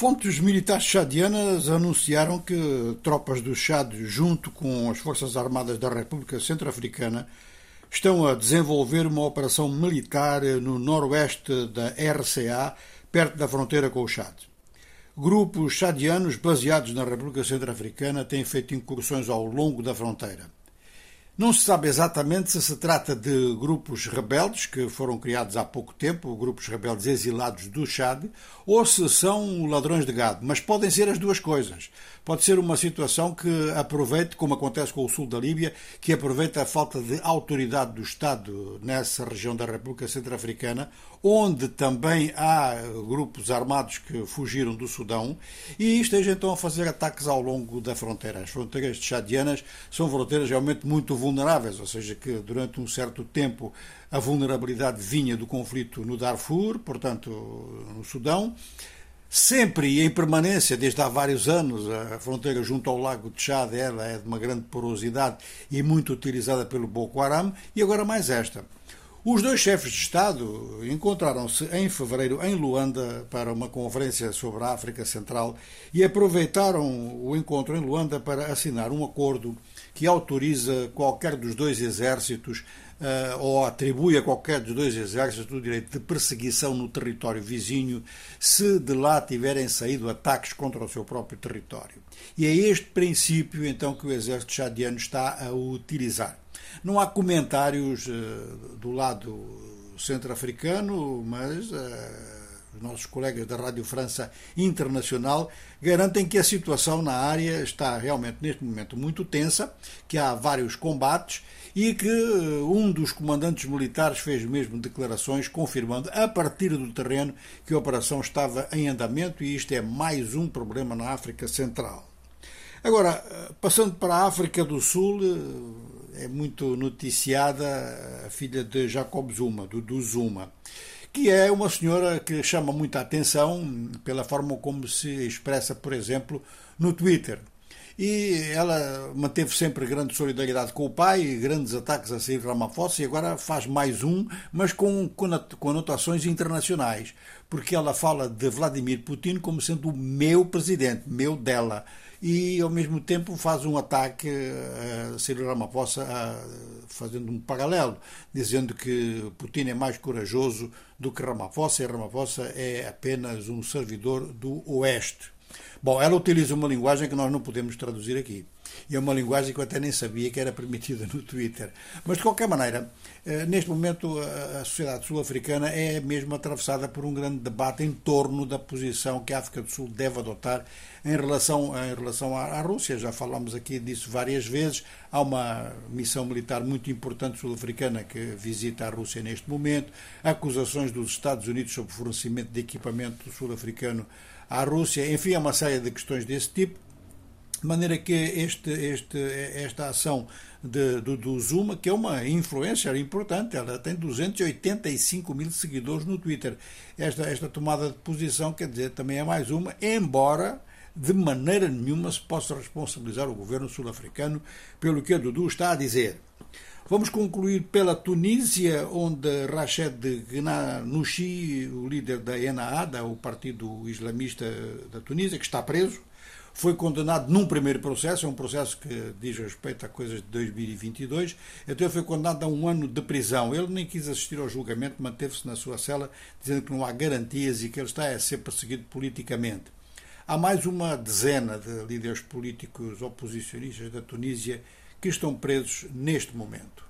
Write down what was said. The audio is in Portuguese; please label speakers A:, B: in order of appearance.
A: Fontes militares chadianas anunciaram que tropas do Chad, junto com as Forças Armadas da República Centro-Africana, estão a desenvolver uma operação militar no noroeste da RCA, perto da fronteira com o Chad. Grupos chadianos baseados na República Centro-Africana têm feito incursões ao longo da fronteira. Não se sabe exatamente se se trata de grupos rebeldes que foram criados há pouco tempo, grupos rebeldes exilados do Chad, ou se são ladrões de gado, mas podem ser as duas coisas. Pode ser uma situação que aproveite, como acontece com o sul da Líbia, que aproveita a falta de autoridade do Estado nessa região da República Centro-Africana, onde também há grupos armados que fugiram do Sudão, e esteja então a fazer ataques ao longo da fronteira. As fronteiras chadianas são fronteiras realmente muito vulneráveis, ou seja, que durante um certo tempo a vulnerabilidade vinha do conflito no Darfur, portanto, no Sudão sempre e em permanência, desde há vários anos, a fronteira junto ao lago de Chad ela é de uma grande porosidade e muito utilizada pelo Boko Haram, e agora mais esta. Os dois chefes de Estado encontraram-se em fevereiro em Luanda para uma conferência sobre a África Central e aproveitaram o encontro em Luanda para assinar um acordo que autoriza qualquer dos dois exércitos uh, ou atribui a qualquer dos dois exércitos o direito de perseguição no território vizinho se de lá tiverem saído ataques contra o seu próprio território. E é este princípio, então, que o exército chadiano está a utilizar. Não há comentários uh, do lado centro-africano, mas. Uh, nossos colegas da Rádio França Internacional garantem que a situação na área está realmente neste momento muito tensa, que há vários combates e que eh, um dos comandantes militares fez mesmo declarações confirmando a partir do terreno que a operação estava em andamento e isto é mais um problema na África Central. Agora, eh, passando para a África do Sul, eh, é muito noticiada a filha de Jacob Zuma, do Zuma que é uma senhora que chama muita atenção pela forma como se expressa, por exemplo, no Twitter. E ela manteve sempre grande solidariedade com o pai, grandes ataques a Cyril Ramaphosa, e agora faz mais um, mas com conotações internacionais, porque ela fala de Vladimir Putin como sendo o meu presidente, meu dela e ao mesmo tempo faz um ataque a Cyril Ramaphosa fazendo um paralelo, dizendo que Putin é mais corajoso do que Ramaphosa e Ramaphosa é apenas um servidor do Oeste. Bom, ela utiliza uma linguagem que nós não podemos traduzir aqui. E é uma linguagem que eu até nem sabia que era permitida no Twitter. Mas, de qualquer maneira, eh, neste momento a sociedade sul-africana é mesmo atravessada por um grande debate em torno da posição que a África do Sul deve adotar em relação, em relação à, Rússia. Já falámos aqui disso várias vezes. Há uma missão militar muito importante sul-africana que visita a Rússia neste momento. Acusações dos Estados Unidos sobre fornecimento de equipamento sul-africano à Rússia. Enfim, há uma série de questões desse tipo. De maneira que este, este, esta ação de, do, do, Zuma, que é uma influencer importante, ela tem 285 mil seguidores no Twitter. Esta, esta tomada de posição, quer dizer, também é mais uma, embora de maneira nenhuma se possa responsabilizar o governo sul-africano pelo que a Dudu está a dizer. Vamos concluir pela Tunísia, onde Rached Ghannouchi, o líder da ENAA, o partido islamista da Tunísia, que está preso, foi condenado num primeiro processo, é um processo que diz respeito a coisas de 2022, então ele foi condenado a um ano de prisão. Ele nem quis assistir ao julgamento, manteve-se na sua cela, dizendo que não há garantias e que ele está a ser perseguido politicamente. Há mais uma dezena de líderes políticos oposicionistas da Tunísia que estão presos neste momento.